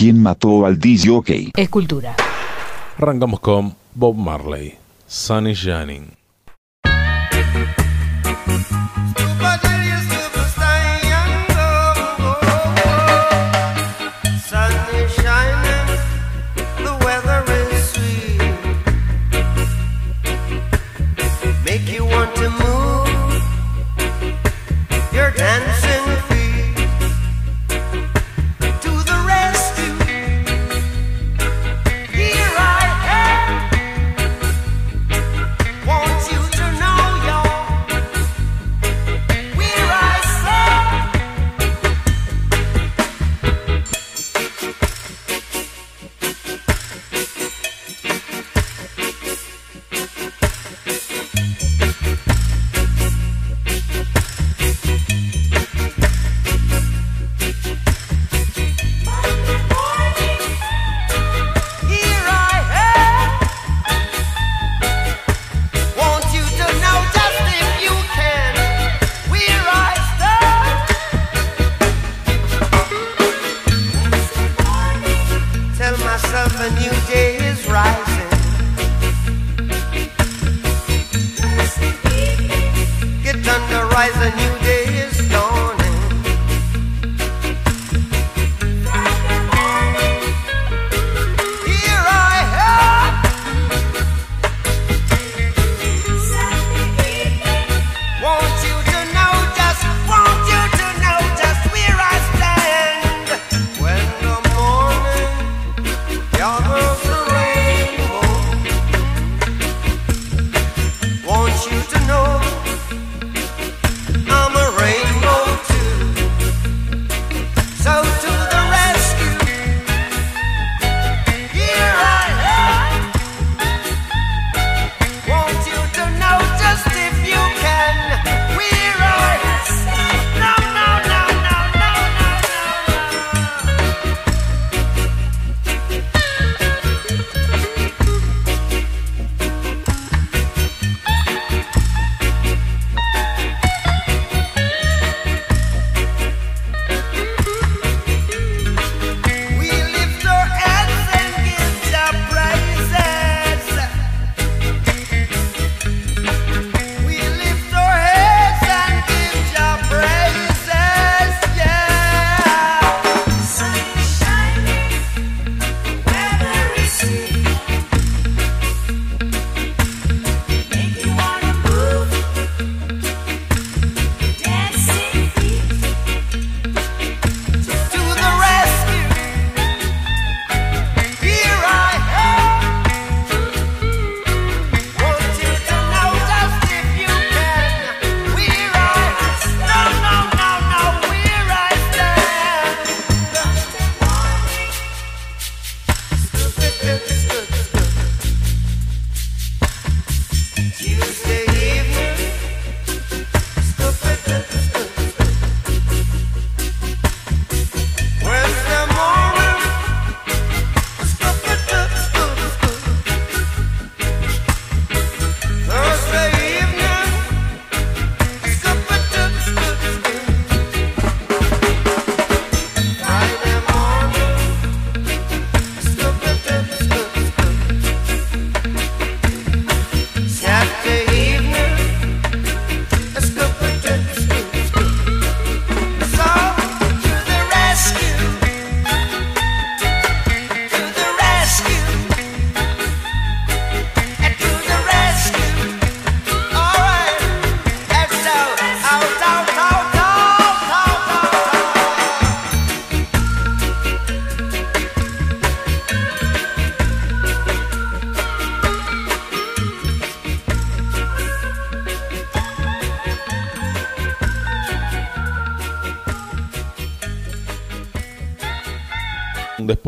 ¿Quién mató al DJ? Escultura. Arrancamos con Bob Marley, Sunny Shining.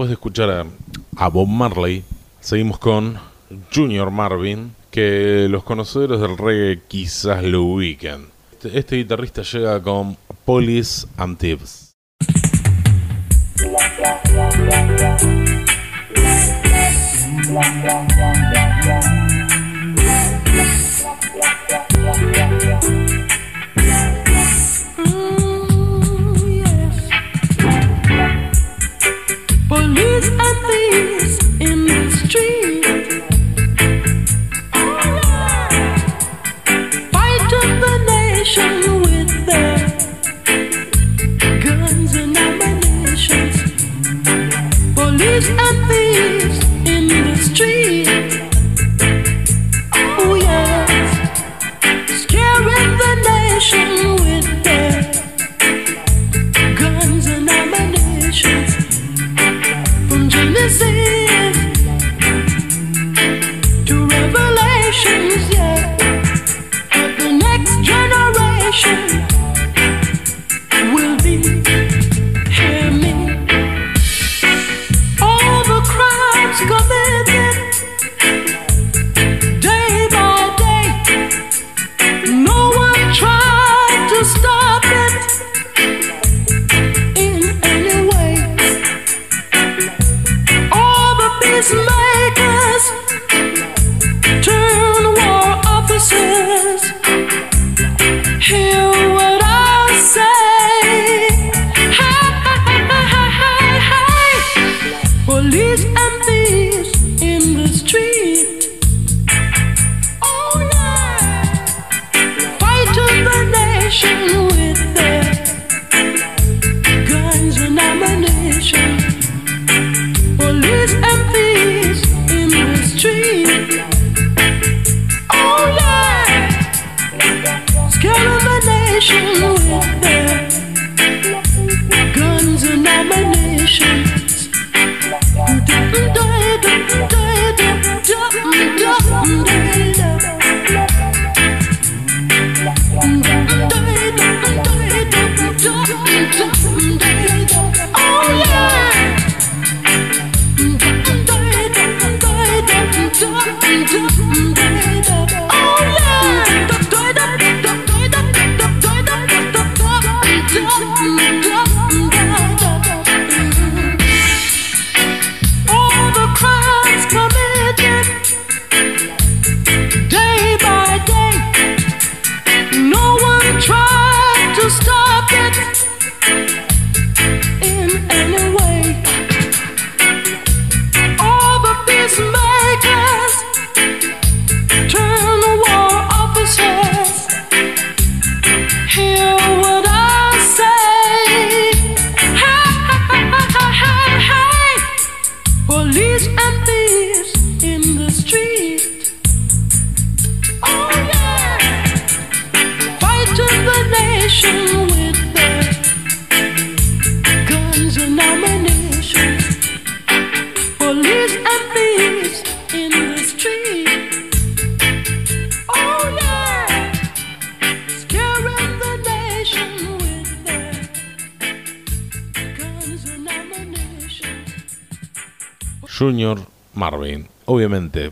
Después de escuchar a, Bob Marley, seguimos con Junior Marvin, que los conocedores del reggae quizás lo ubiquen. Este, este guitarrista llega con Police and Tips.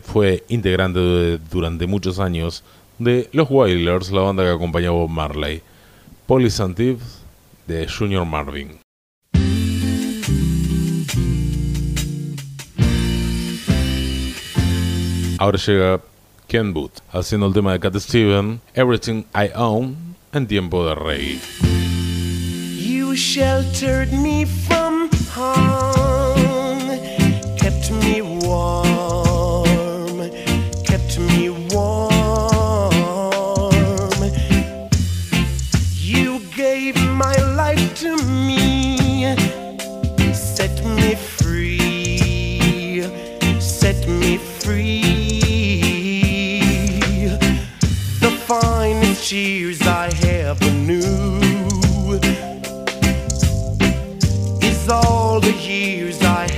Fue integrante durante muchos años de Los Wailers, la banda que acompañó a Bob Marley. Polysantive de Junior Marvin. Ahora llega Ken Booth haciendo el tema de Cat Steven, Everything I Own, en tiempo de rey. You sheltered me from harm.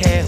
hair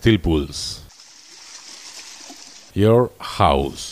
Steel Pulse. Your House.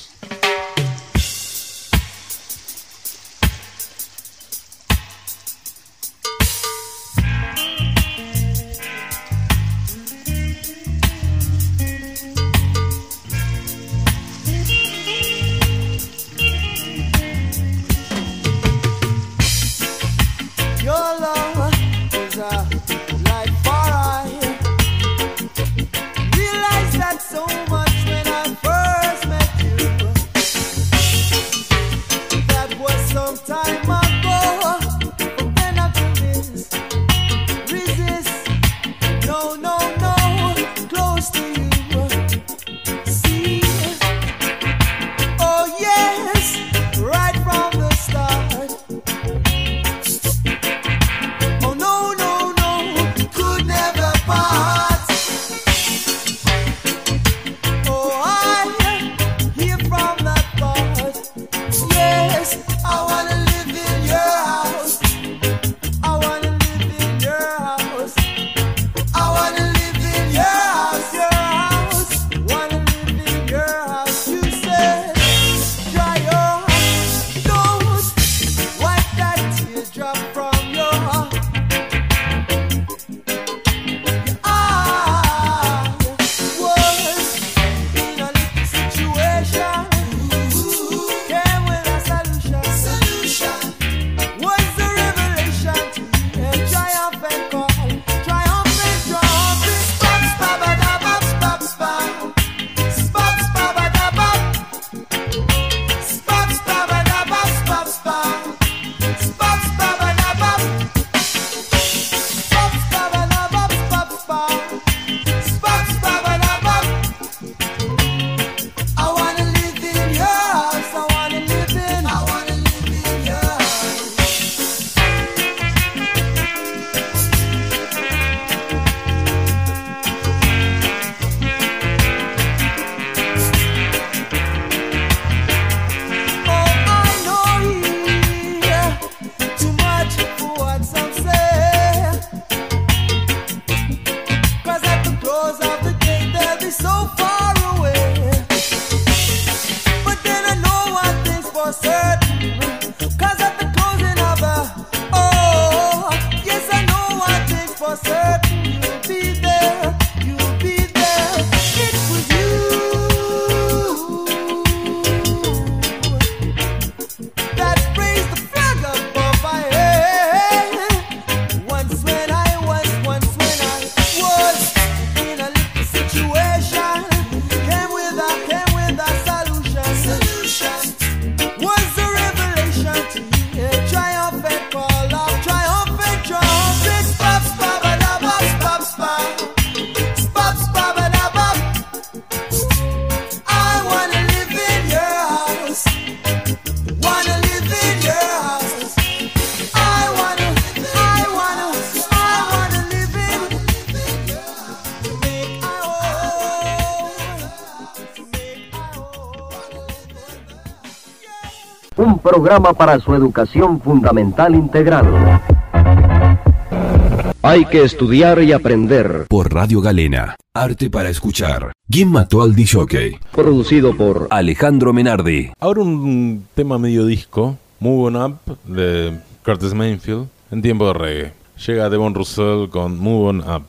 programa para su educación fundamental integral. Hay que estudiar y aprender. Por Radio Galena. Arte para escuchar. ¿Quién mató al DJ? Producido por Alejandro Menardi. Ahora un tema medio disco. Move On Up de Curtis Mayfield. En tiempo de reggae. Llega Devon Russell con Move On Up.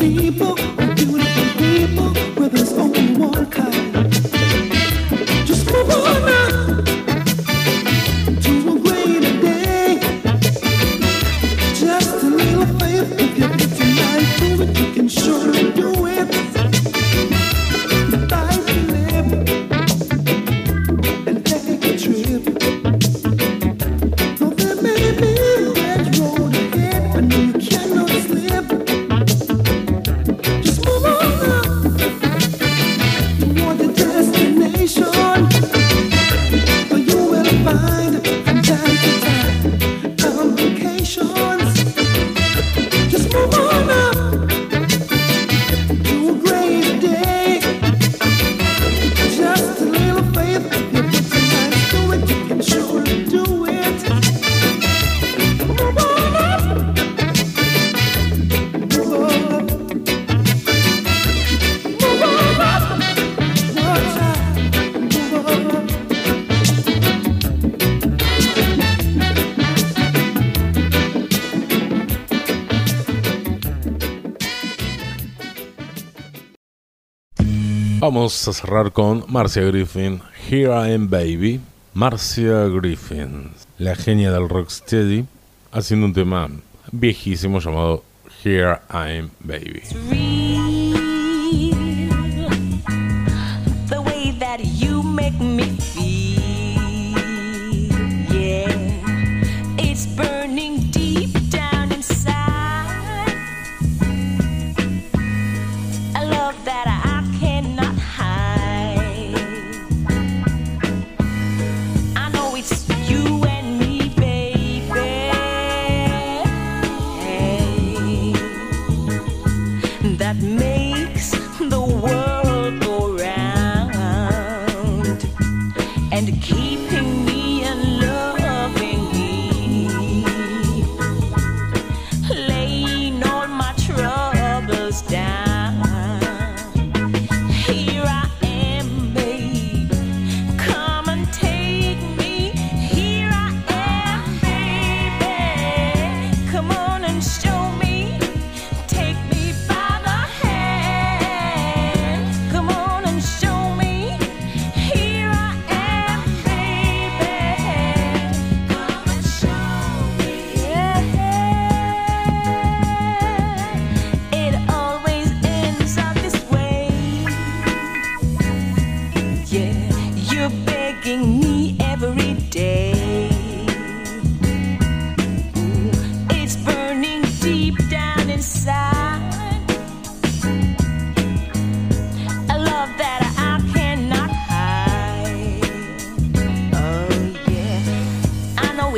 people. Vamos a cerrar con Marcia Griffin, Here I Am Baby. Marcia Griffin, la genia del rocksteady, haciendo un tema viejísimo llamado Here I Am Baby.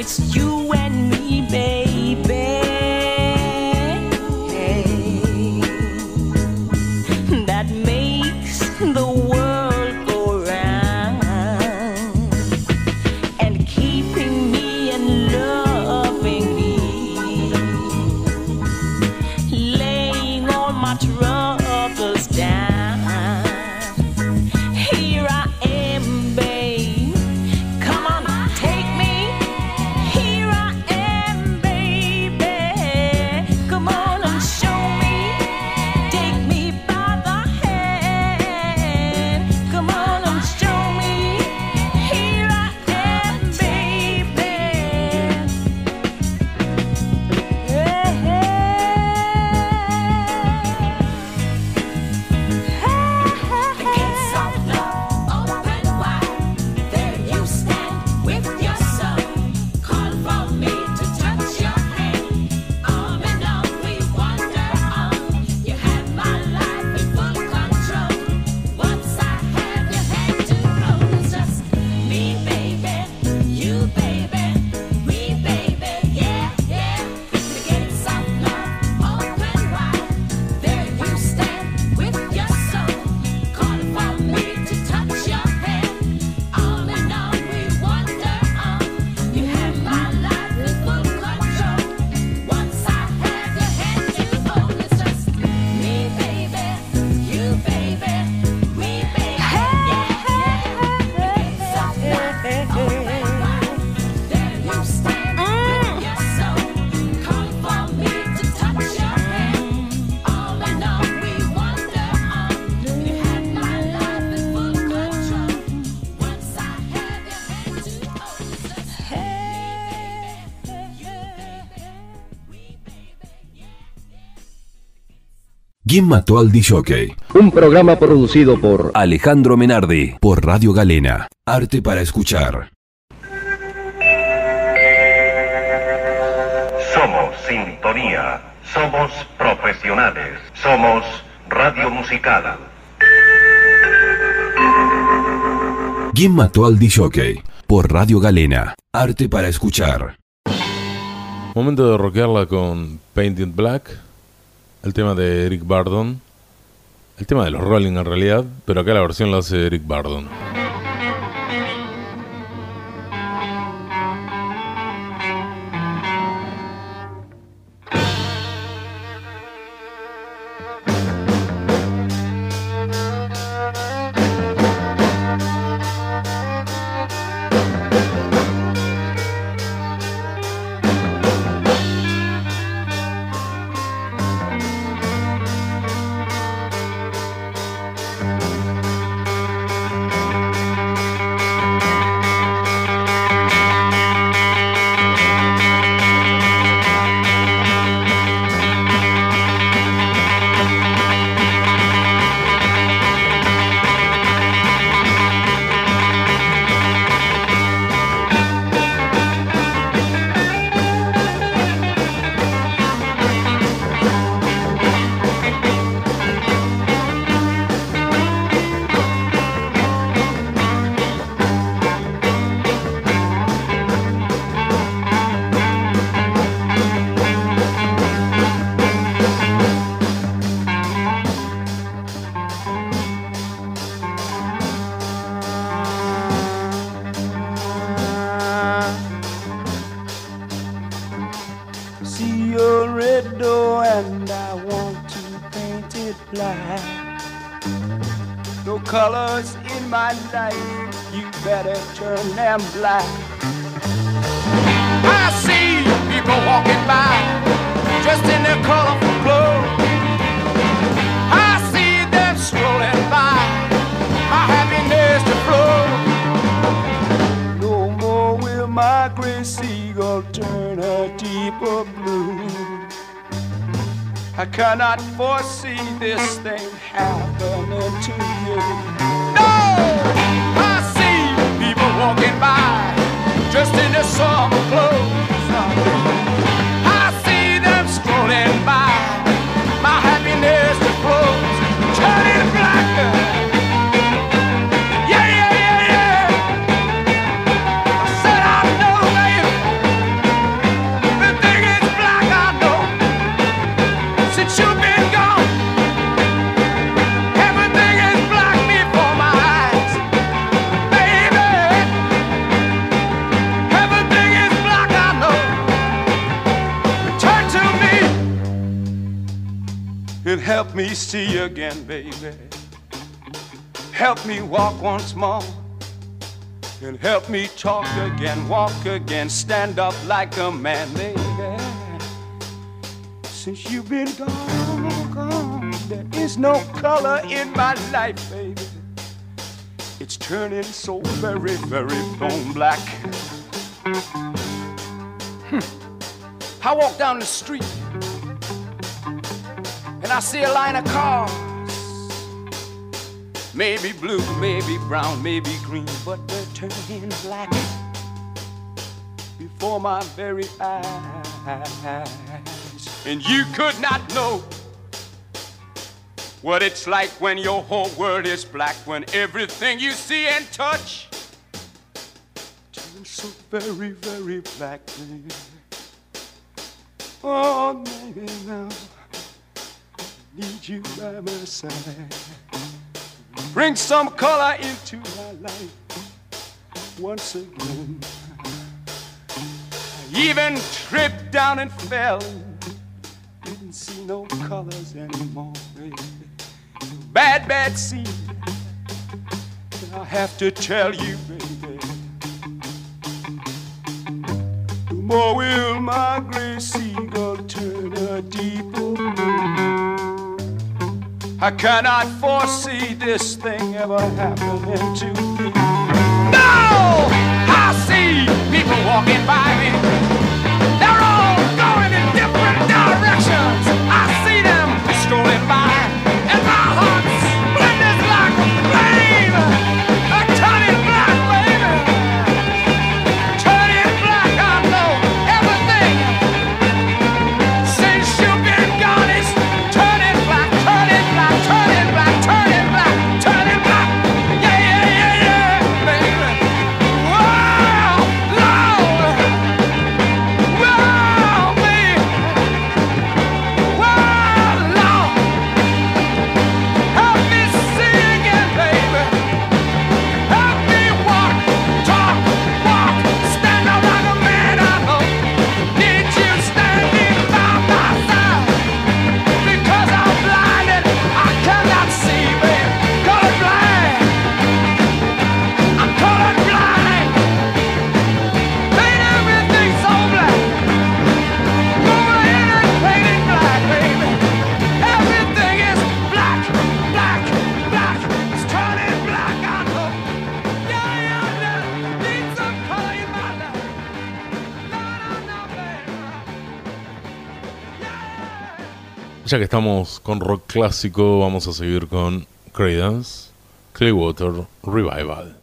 it's you and ¿Quién mató al DJ? Un programa producido por Alejandro Menardi por Radio Galena. Arte para escuchar. Somos sintonía, somos profesionales, somos radio musical. ¿Quién mató al DJ? Por Radio Galena. Arte para escuchar. Momento de rockearla con Painted Black el tema de Eric Bardon, el tema de los Rolling en realidad, pero acá la versión la hace Eric Bardon. am black. I see people walking by, dressed in their colorful clothes. I see them strolling by, my happiness to flow. No more will my gray seagull turn a deeper blue. I cannot foresee this thing happening to you. No! I see people walking summer clothes. See you again, baby. Help me walk once more. And help me talk again, walk again, stand up like a man, baby. Since you've been gone, gone, there is no color in my life, baby. It's turning so very, very bone black. Hmm. I walk down the street I see a line of cars. Maybe blue, maybe brown, maybe green, but they're turning black before my very eyes. And you could not know what it's like when your whole world is black, when everything you see and touch turns so very, very black. Oh, baby, now need you by my side. Bring some color into my life once again. I even tripped down and fell. Didn't see no colors anymore, baby. Bad, bad scene. And I have to tell you, baby. The more will my gray seagull I cannot foresee this thing ever happening to me. No! I see people walking by me. They're all going in different directions. I see them strolling by, Ya que estamos con rock clásico, vamos a seguir con Creedence Clearwater Revival.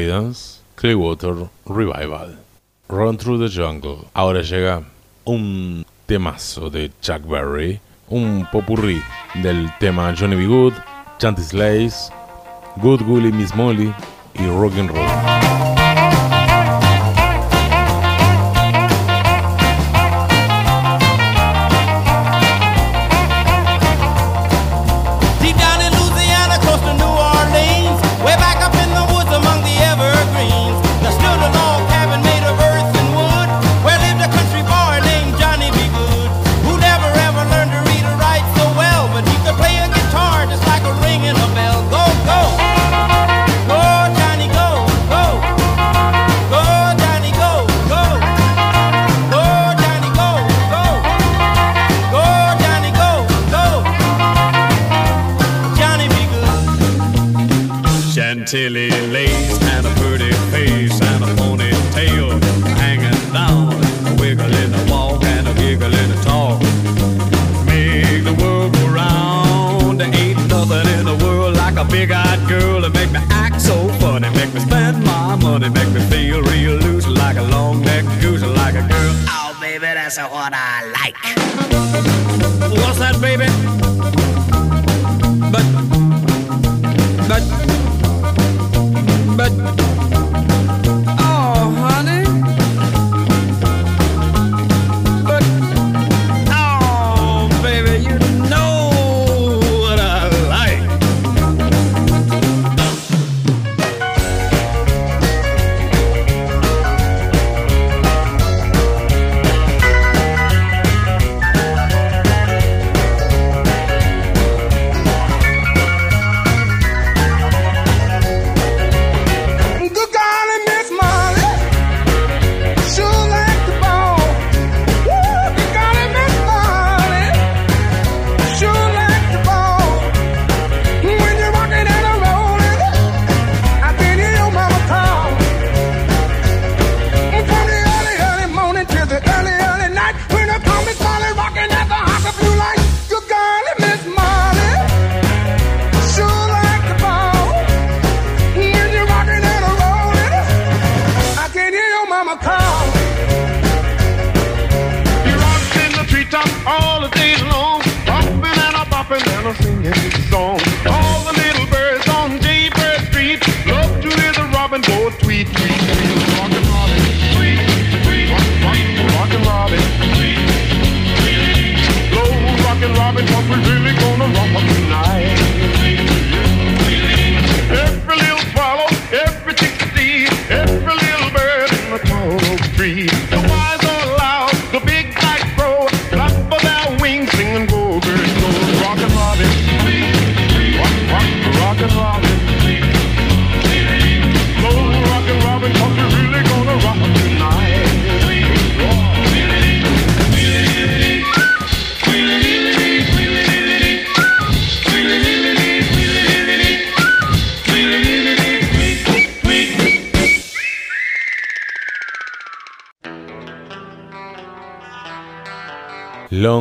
Creedence Clearwater Revival. Run Through the Jungle. Ahora llega un temazo de Chuck Berry, un popurrí del tema Johnny B. Good, Chanty Slays, Good Willie Miss Molly y Rock and Roll. tilly lace and a pretty face and a ponytail hanging down, a wiggle in a walk and a giggle in a talk. Make the world go round. There ain't nothing in the world like a big-eyed girl that make me act so funny, make me spend my money, make me feel real loose like a long-necked goose, like a girl. Oh, baby, that's what I like. What's that, baby? But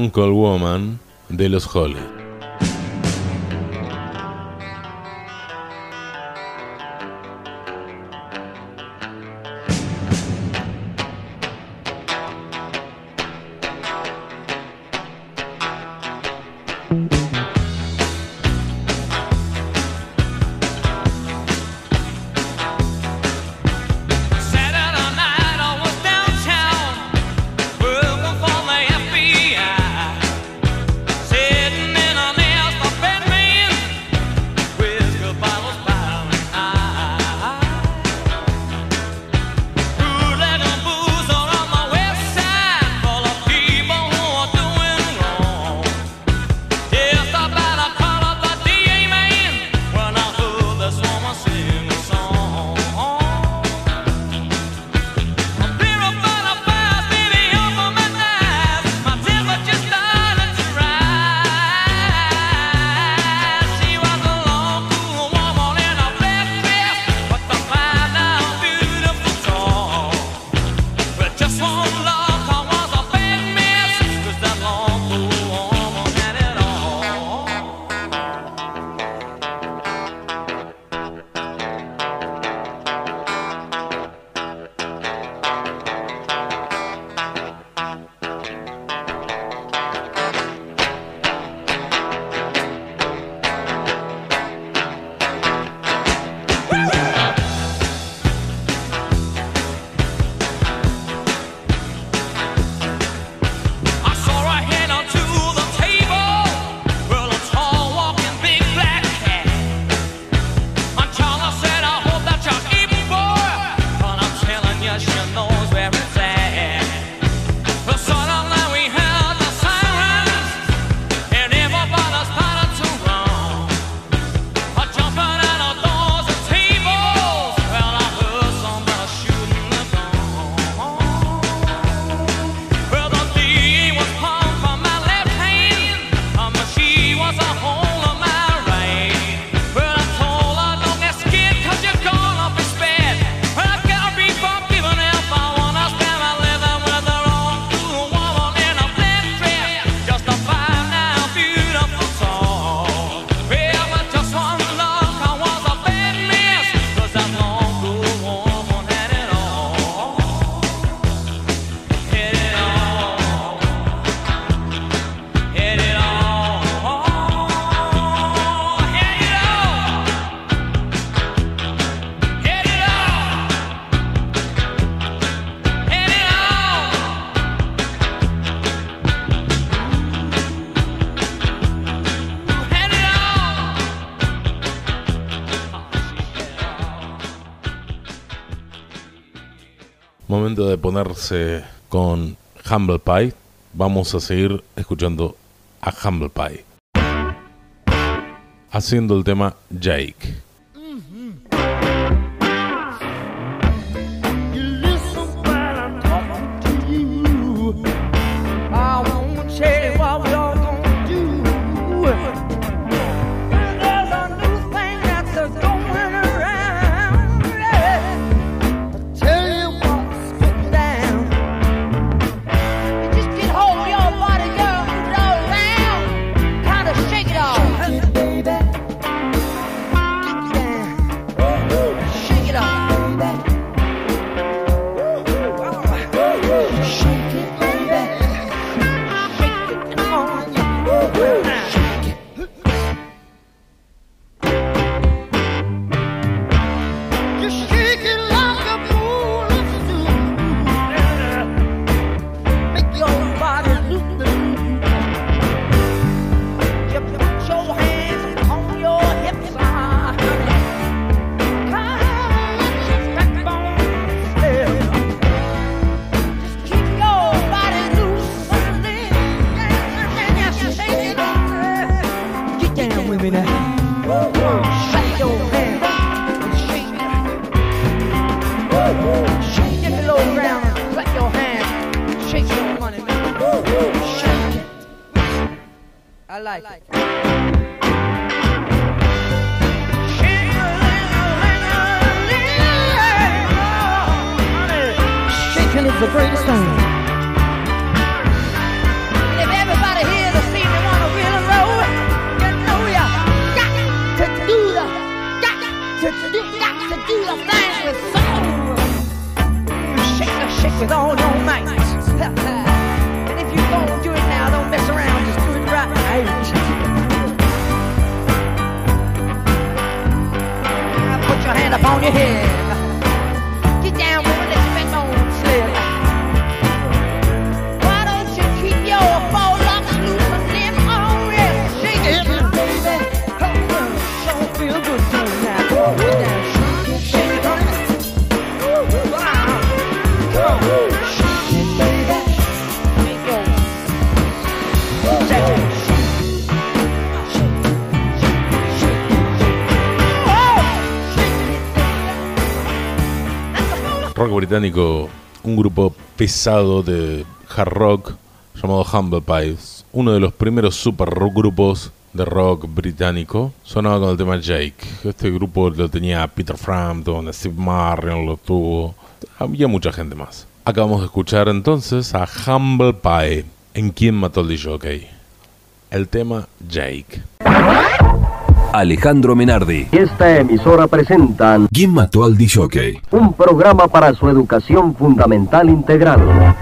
Miracle Woman de los Holly. De ponerse con Humble Pie. Vamos a seguir escuchando a Humble Pie. Haciendo el tema Jake. Un grupo pesado de hard rock llamado Humble Pies. Uno de los primeros super grupos de rock británico. Sonaba con el tema Jake. Este grupo lo tenía Peter Frampton, Steve Marriott lo tuvo. Había mucha gente más. Acabamos de escuchar entonces a Humble Pie en Quién mató al DJ. El tema Jake. Alejandro Menardi. Esta emisora presentan ¿Quién mató al DJ? un programa para su educación fundamental integral.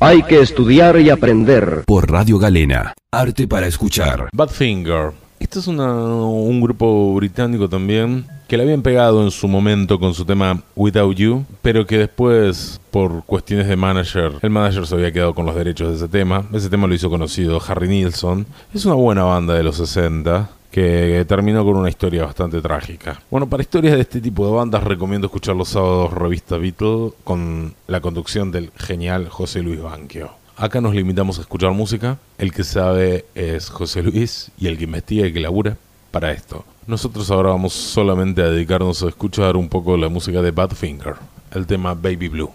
Hay que estudiar y aprender. Por Radio Galena. Arte para escuchar. Badfinger. Este es una- un grupo británico también que le habían pegado en su momento con su tema Without You, pero que después, por cuestiones de manager, el manager se había quedado con los derechos de ese tema. Ese tema lo hizo conocido Harry Nilsson. Es una buena banda de los 60 que terminó con una historia bastante trágica. Bueno, para historias de este tipo de bandas recomiendo escuchar los sábados Revista Beatle con la conducción del genial José Luis Banquio. Acá nos limitamos a escuchar música. El que sabe es José Luis y el que investiga y que labura para esto. Nosotros ahora vamos solamente a dedicarnos a escuchar un poco la música de Badfinger, el tema Baby Blue.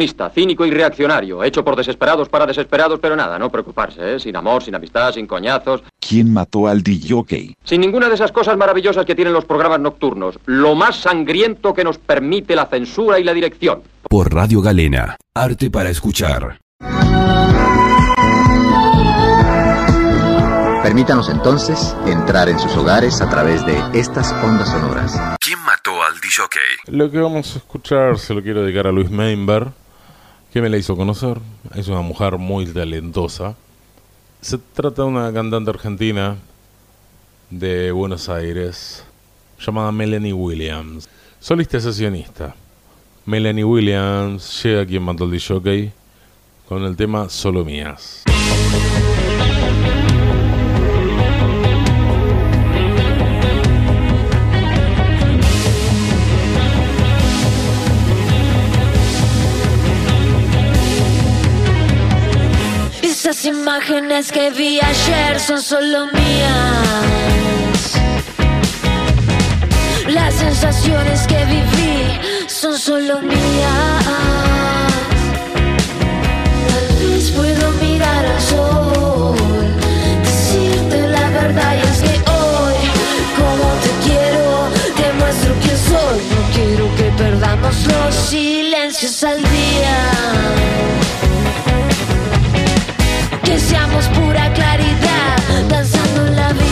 Oportunista, cínico y reaccionario, hecho por desesperados para desesperados, pero nada, no preocuparse, ¿eh? Sin amor, sin amistad, sin coñazos, ¿Quién mató al DJ? sin ninguna de esas cosas maravillosas que tienen los programas nocturnos. Lo más sangriento que nos permite la censura y la dirección. Por Radio Galena. Arte para escuchar. Permítanos entonces entrar en sus hogares a través de estas ondas sonoras. ¿Quién mató al DJ? Lo que vamos a escuchar se lo quiero dedicar a Luis Meinberg, que me la hizo conocer. Es una mujer muy talentosa. Se trata de una cantante argentina de Buenos Aires llamada Melanie Williams. Solista sesionista. Melanie Williams llega quien mató al DJ con el tema Solo Mías. Esas imágenes que vi ayer son solo mías. Las sensaciones que viví son solo mías. Tal vez puedo mirar al sol, decirte la verdad y es que hoy, como te quiero, te muestro quién soy. No quiero que perdamos los silencios al día. Que seamos pura claridad, danzando en la vida.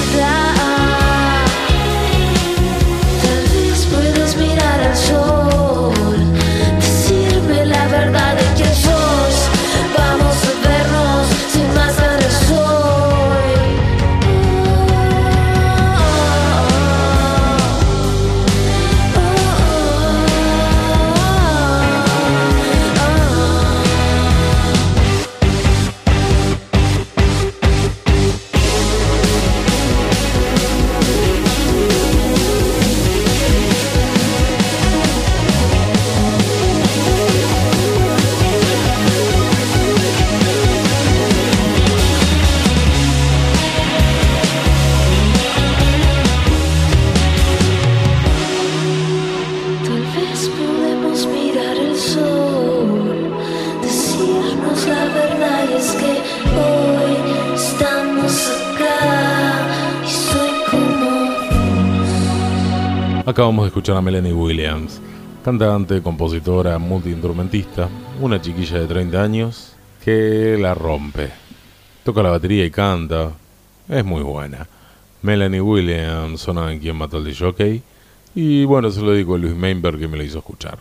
Acabamos de escuchar a Melanie Williams, cantante, compositora, multiinstrumentista, una chiquilla de 30 años que la rompe. Toca la batería y canta, es muy buena. Melanie Williams, sonaba en quien mató al DJ, y bueno, se lo digo a Luis Meinberg que me lo hizo escuchar.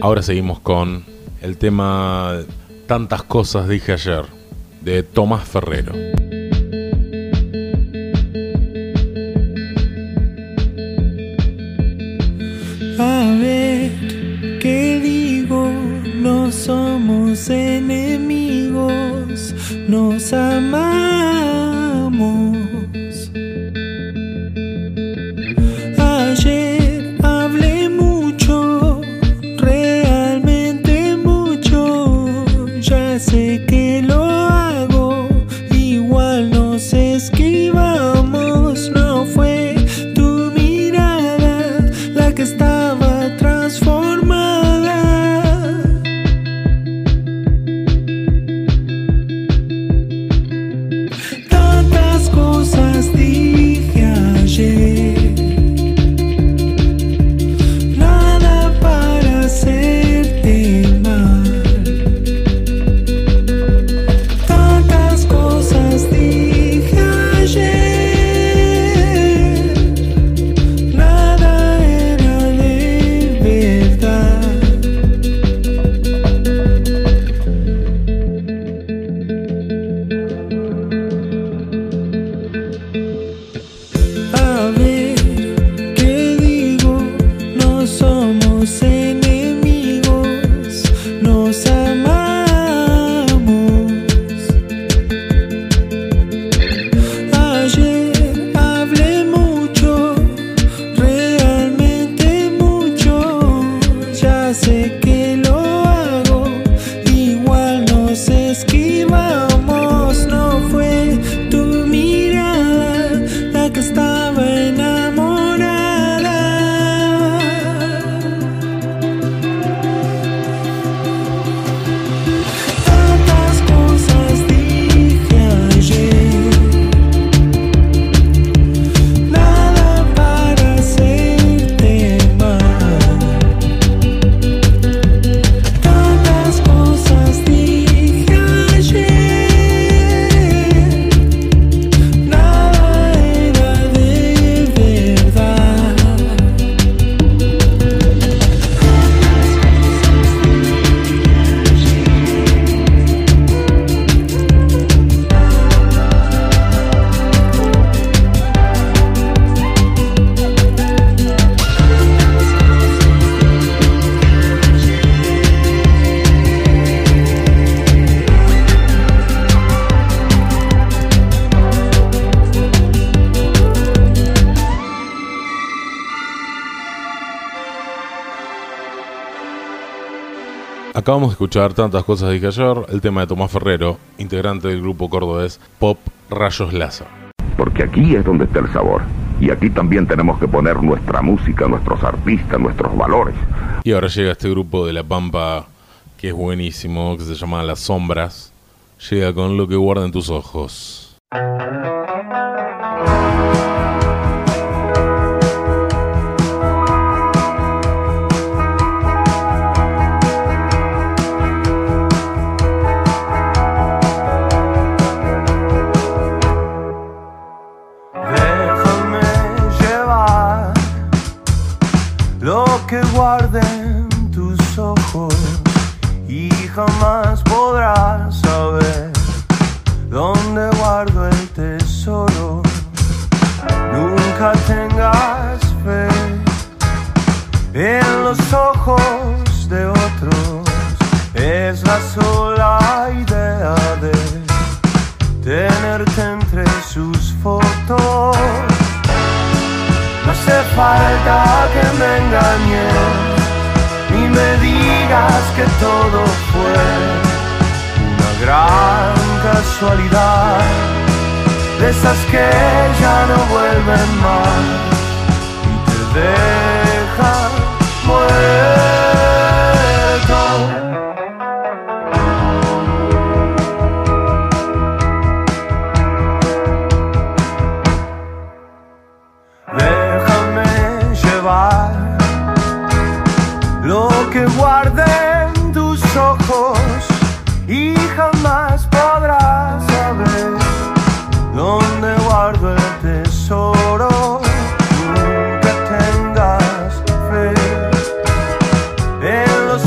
Ahora seguimos con el tema Tantas cosas dije ayer, de Tomás Ferrero. A ver, ¿qué digo? No somos enemigos, nos amamos. Acabamos de escuchar tantas cosas dije ayer, el tema de Tomás Ferrero, integrante del grupo cordobés Pop Rayos Láser. Porque aquí es donde está el sabor. Y aquí también tenemos que poner nuestra música, nuestros artistas, nuestros valores. Y ahora llega este grupo de La Pampa que es buenísimo, que se llama Las Sombras. Llega con lo que guarda en tus ojos.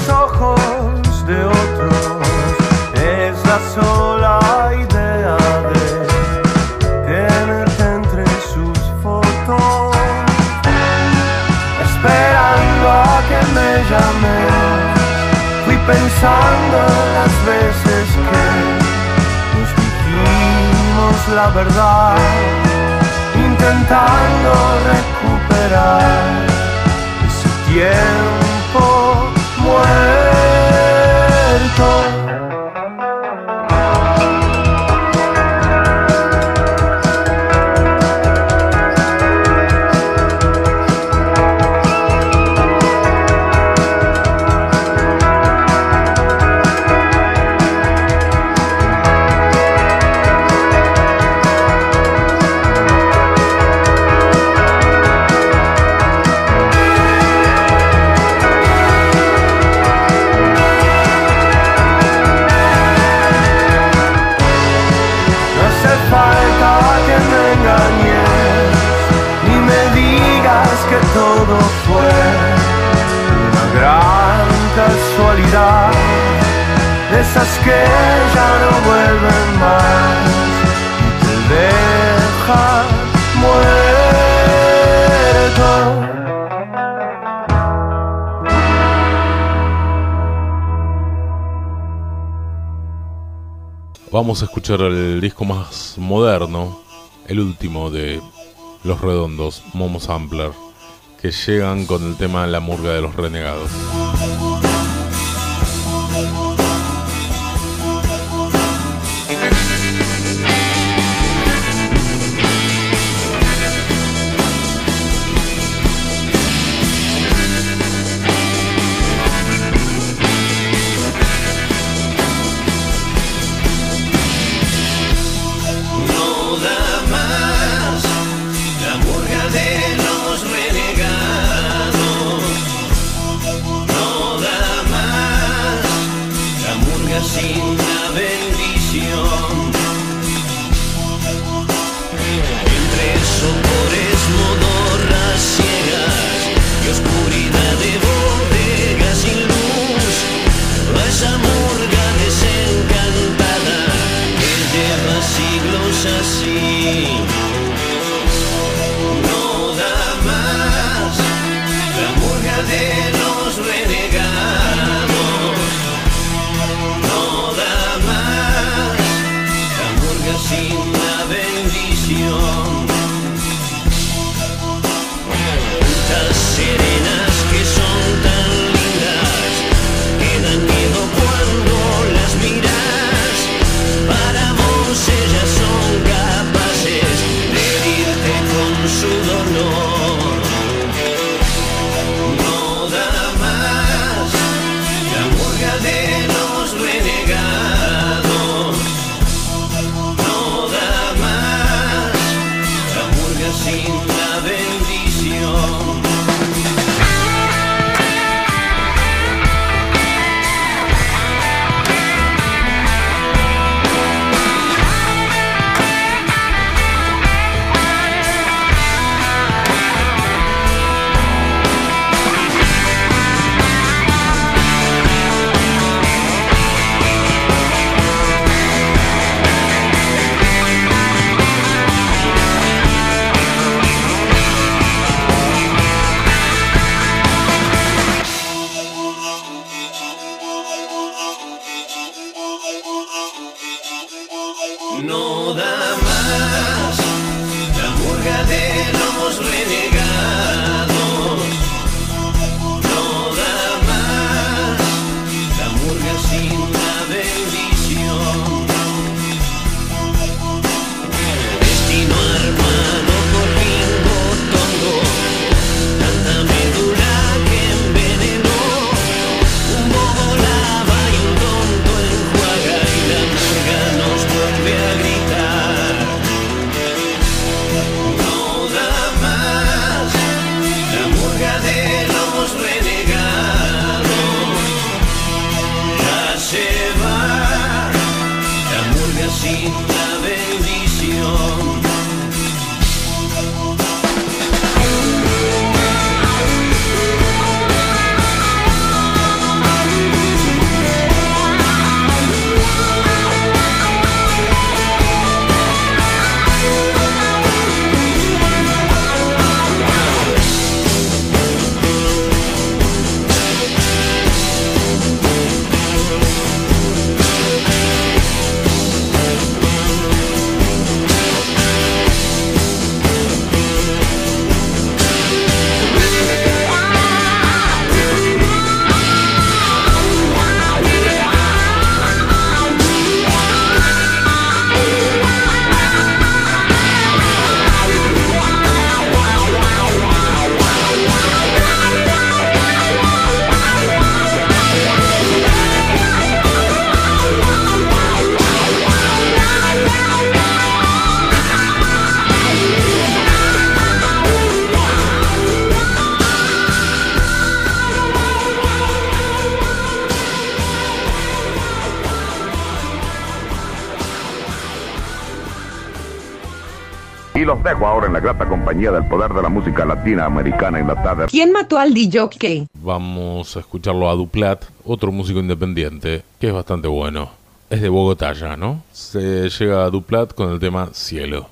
Ojos de otros. Es la sola idea de tenerte entre sus fotos, esperando a que me llames. Fui pensando en las veces que nos dijimos la verdad, intentando recuperar ese tiempo Vamos a escuchar el disco más moderno, el último de Los Redondos, Momo Sampler, que llegan con el tema La Murga de los Renegados. la grata compañía del poder de la música latina americana en la ¿Quién mató al DJ? Vamos a escucharlo a Duplat, otro músico independiente, que es bastante bueno. Es de Bogotá ya, ¿no? Se llega a Duplat con el tema Cielo.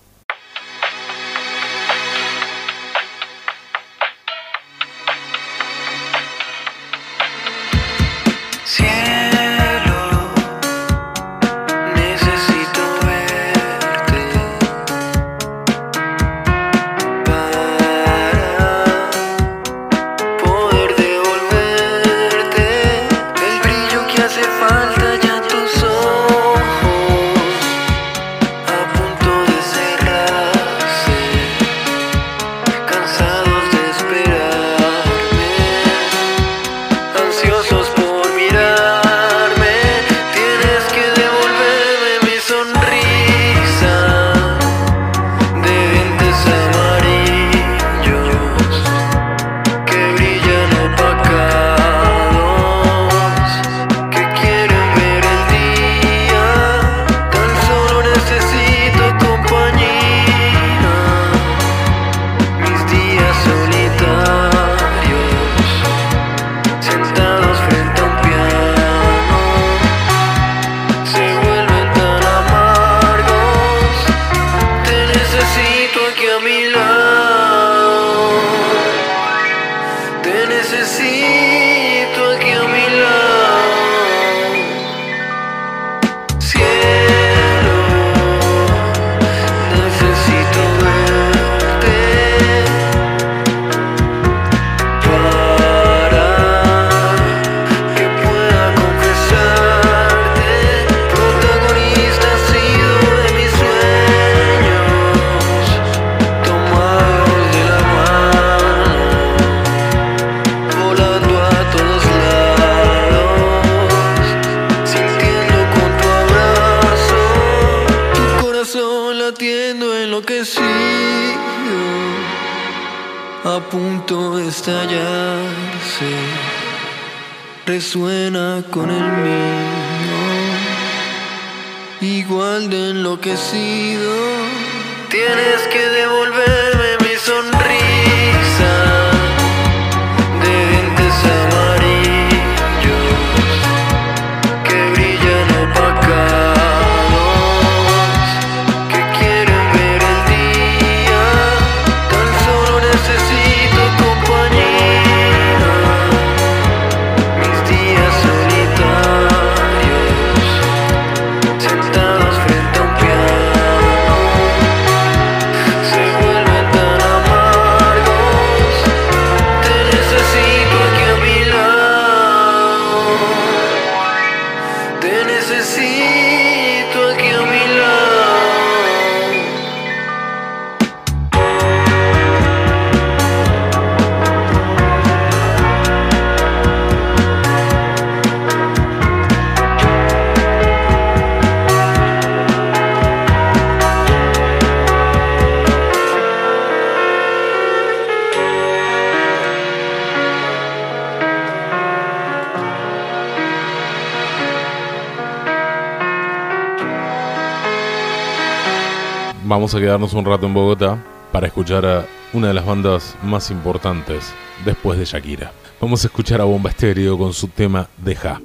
vamos a quedarnos un rato en Bogotá para escuchar a una de las bandas más importantes después de Shakira. Vamos a escuchar a Bomba Estéreo con su tema Deja.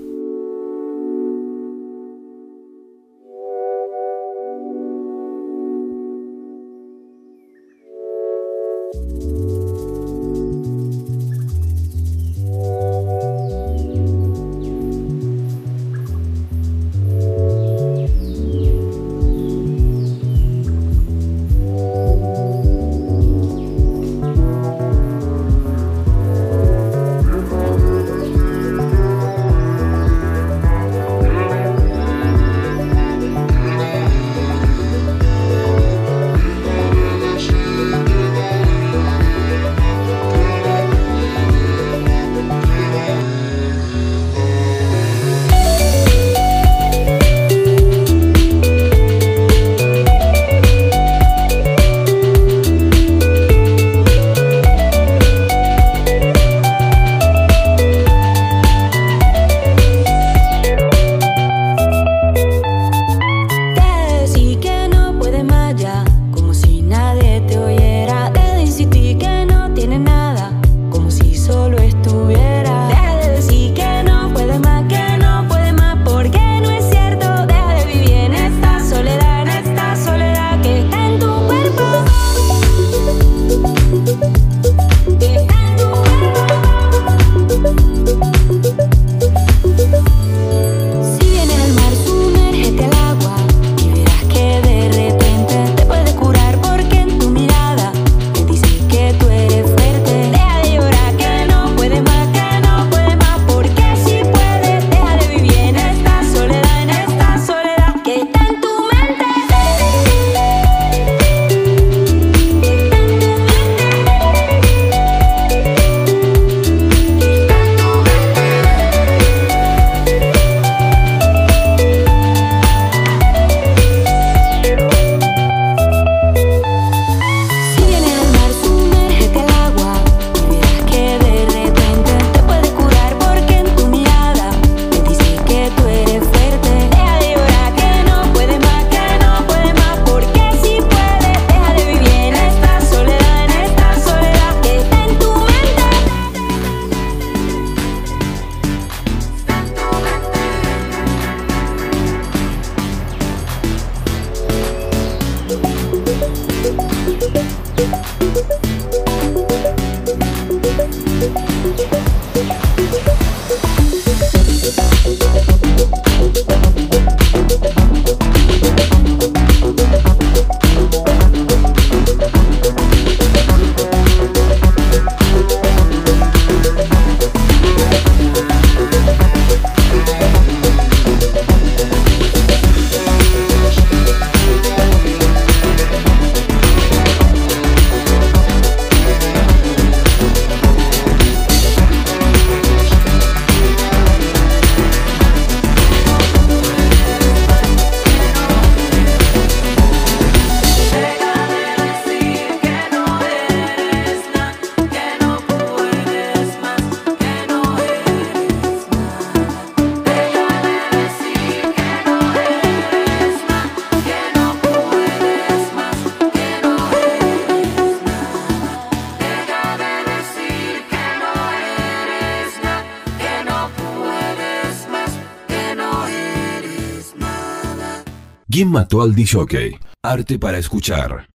DJ. Arte para escuchar.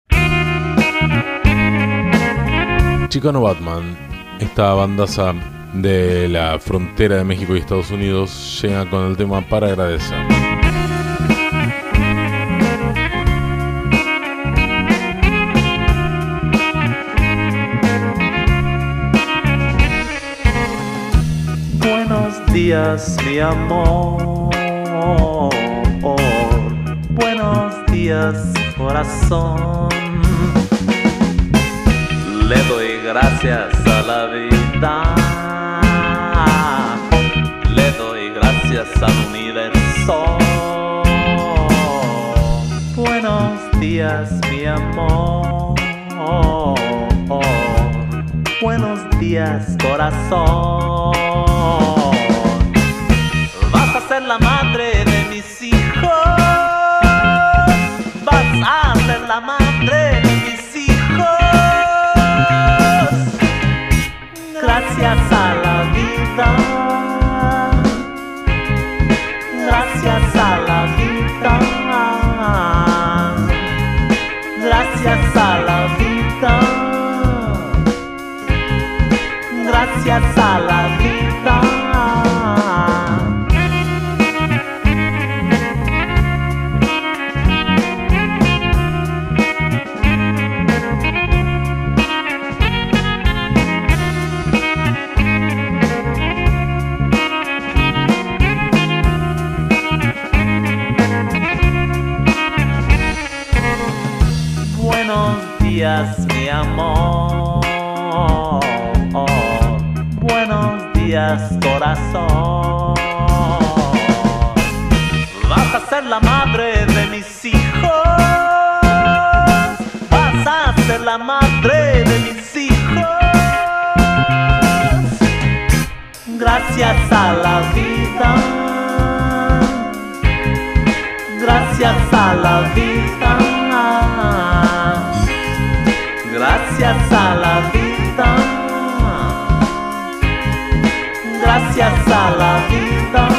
Chicano Batman, esta bandaza de la frontera de México y Estados Unidos, llega con el tema para agradecer. Buenos días, mi amor. Días, corazón. Le doy gracias a la vida. Le doy gracias al universo. Buenos días, mi amor. Buenos días, corazón. Vas a ser la madre Días, corazón. Vas a ser la madre de mis hijos. Vas a ser la madre de mis hijos. Gracias a la vida. Gracias a la vida. Gracias a la vida. Gracias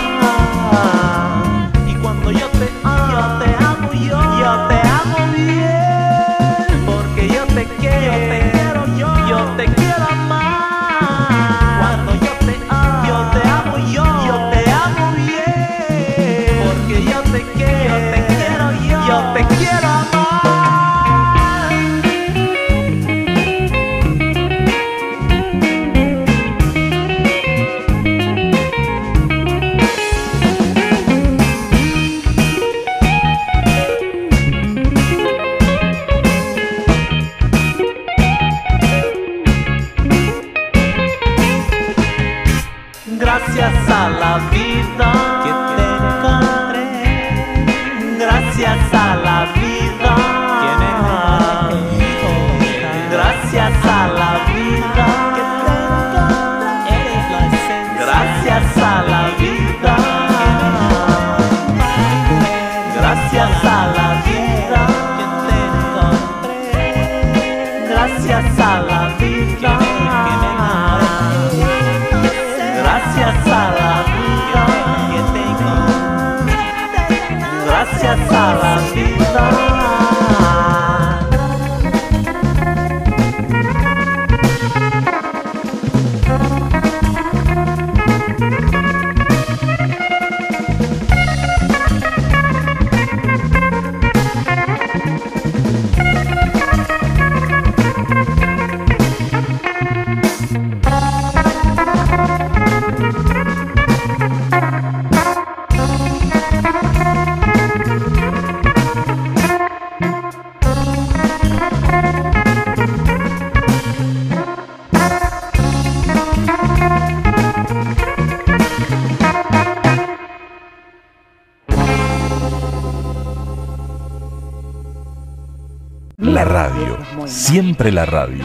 siempre la radio.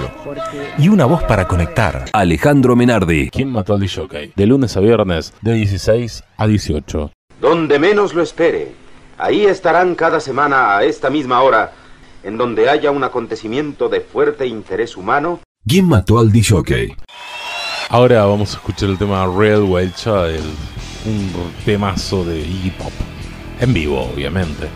Y una voz para conectar. Alejandro Menardi. ¿Quién mató al DJ? De lunes a viernes, de 16 a 18. Donde menos lo espere. Ahí estarán cada semana a esta misma hora, en donde haya un acontecimiento de fuerte interés humano. ¿Quién mató al DJ? Ahora vamos a escuchar el tema Real Wild Child, un temazo de hip hop. En vivo, obviamente.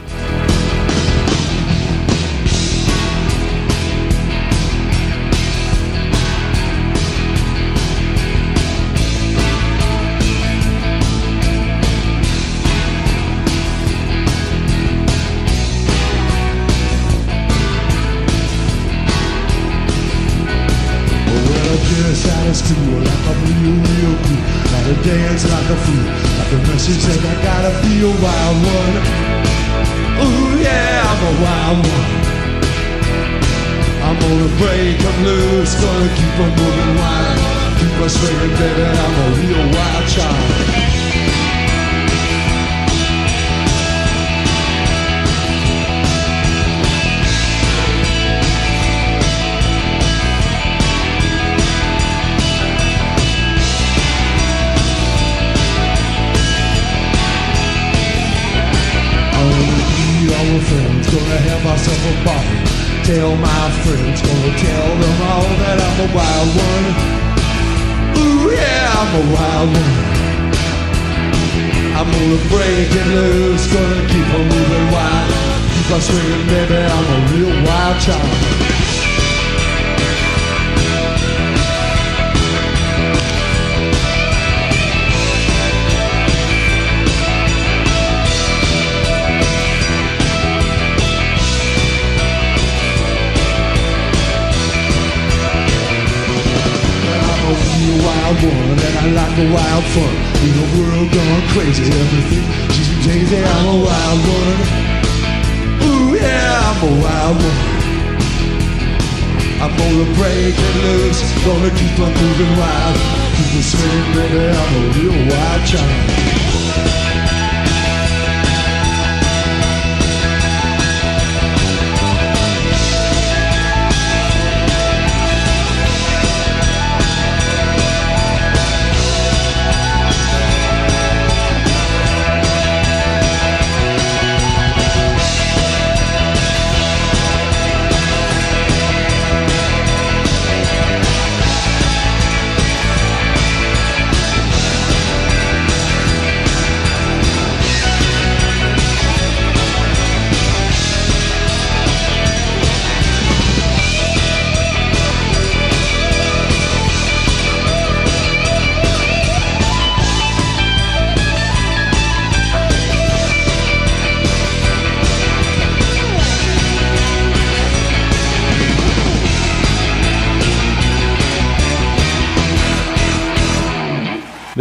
Swinging, baby, I'm a real wild child. I'm a real wild one and I like the wild fun. In a world gone crazy, everything I'm gonna break it loose, gonna keep on moving wild. Keep on swinging, baby, I'm a real wild child.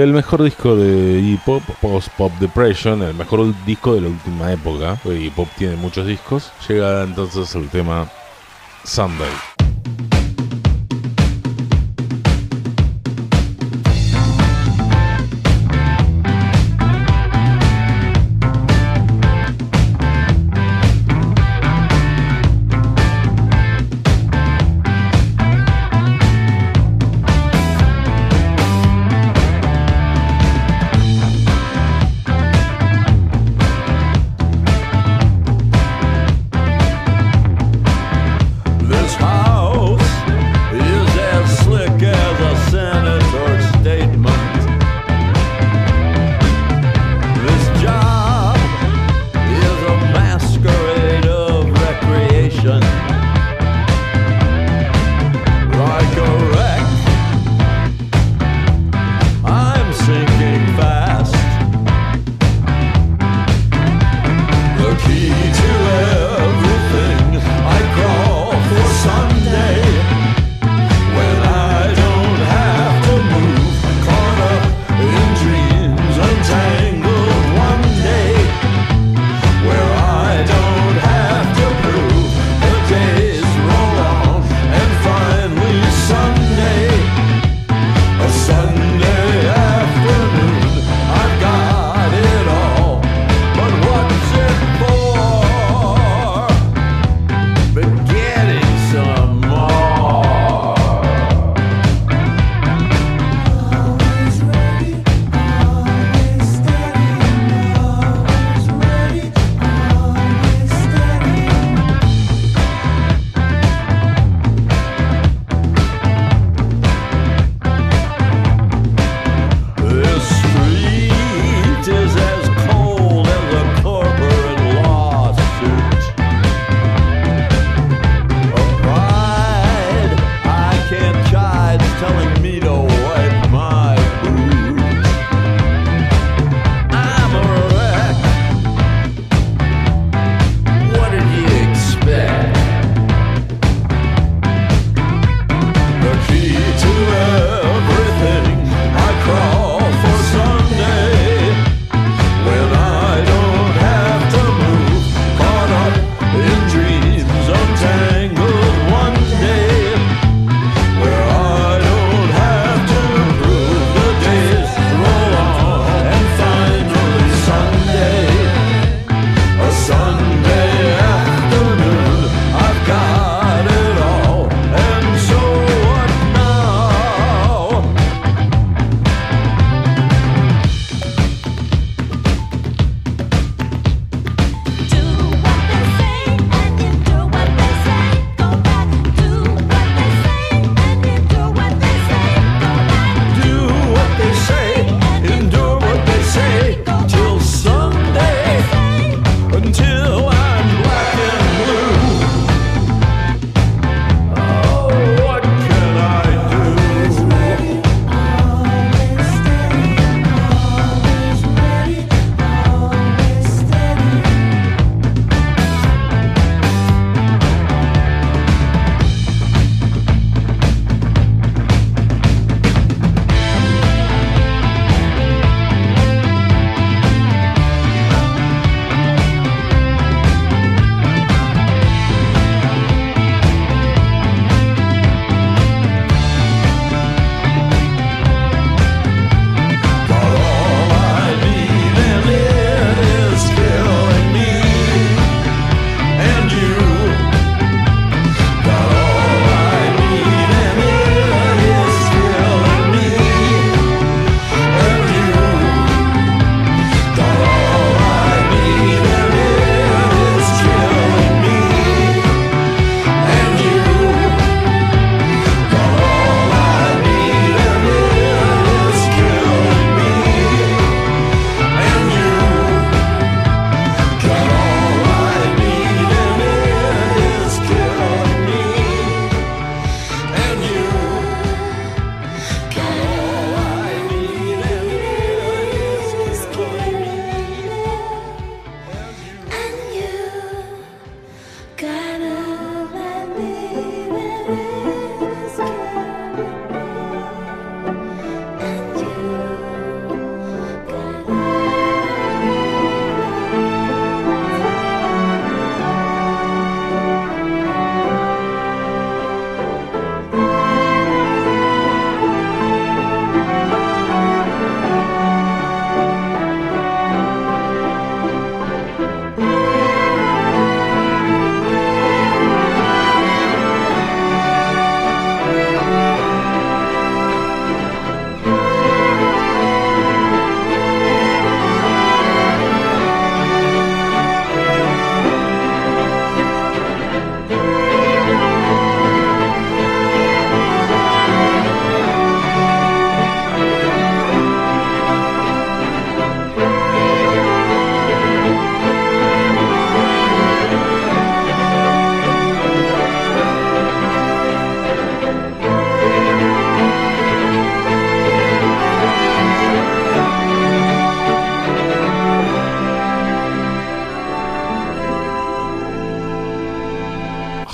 Del mejor disco de Iggy Pop, Post Pop Depression, el mejor disco de la última época. Iggy Pop tiene muchos discos. Llega entonces el tema Sunday.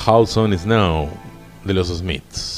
Hal Sones, não, de los Smiths.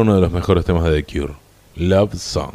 uno de los mejores temas de The Cure, Love Song.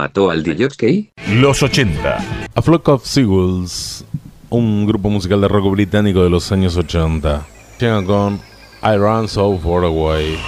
mató al DJ? Los 80. A Flock of Seagulls, un grupo musical de rock británico de los años 80. Llegan con I Ran So Far Away.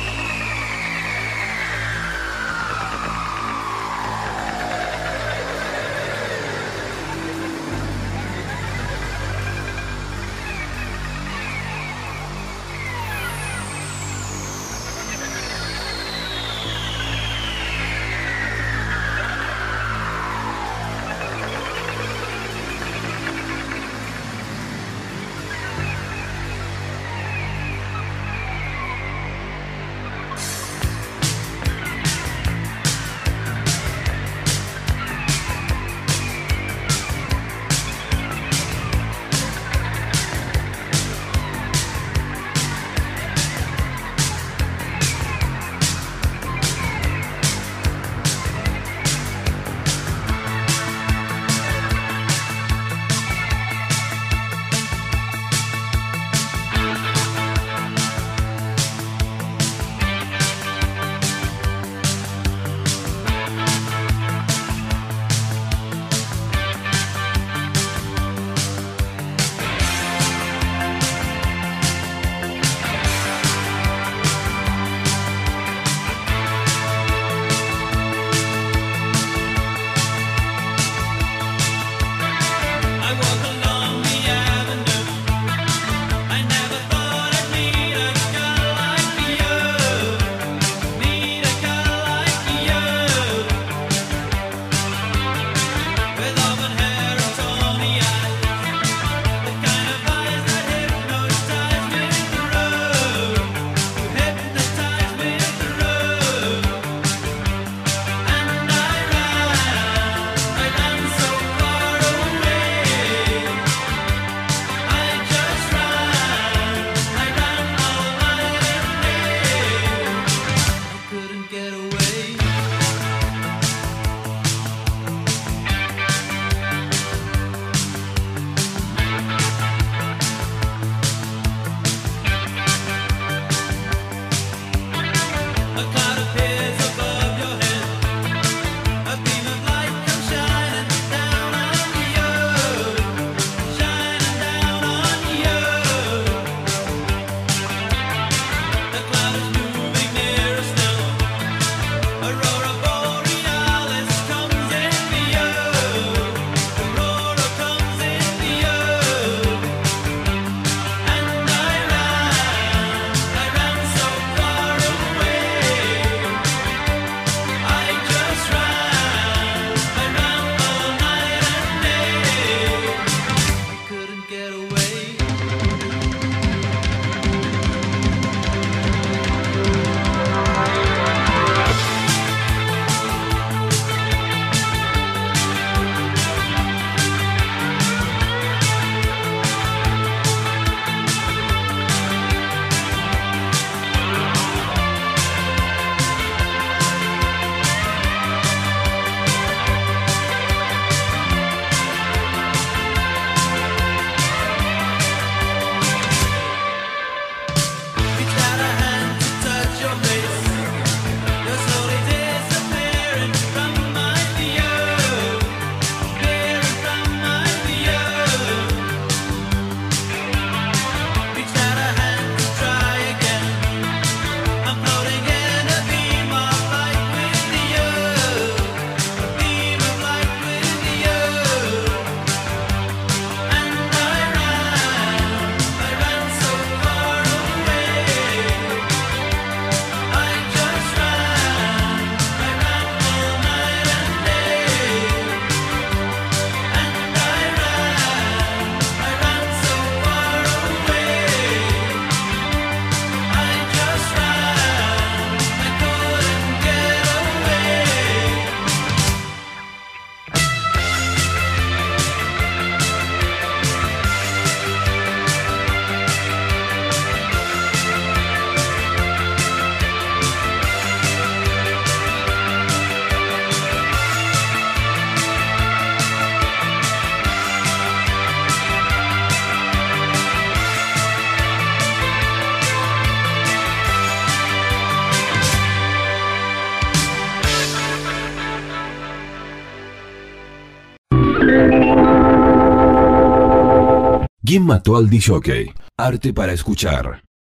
¿Quién mató al DJ? Arte para escuchar.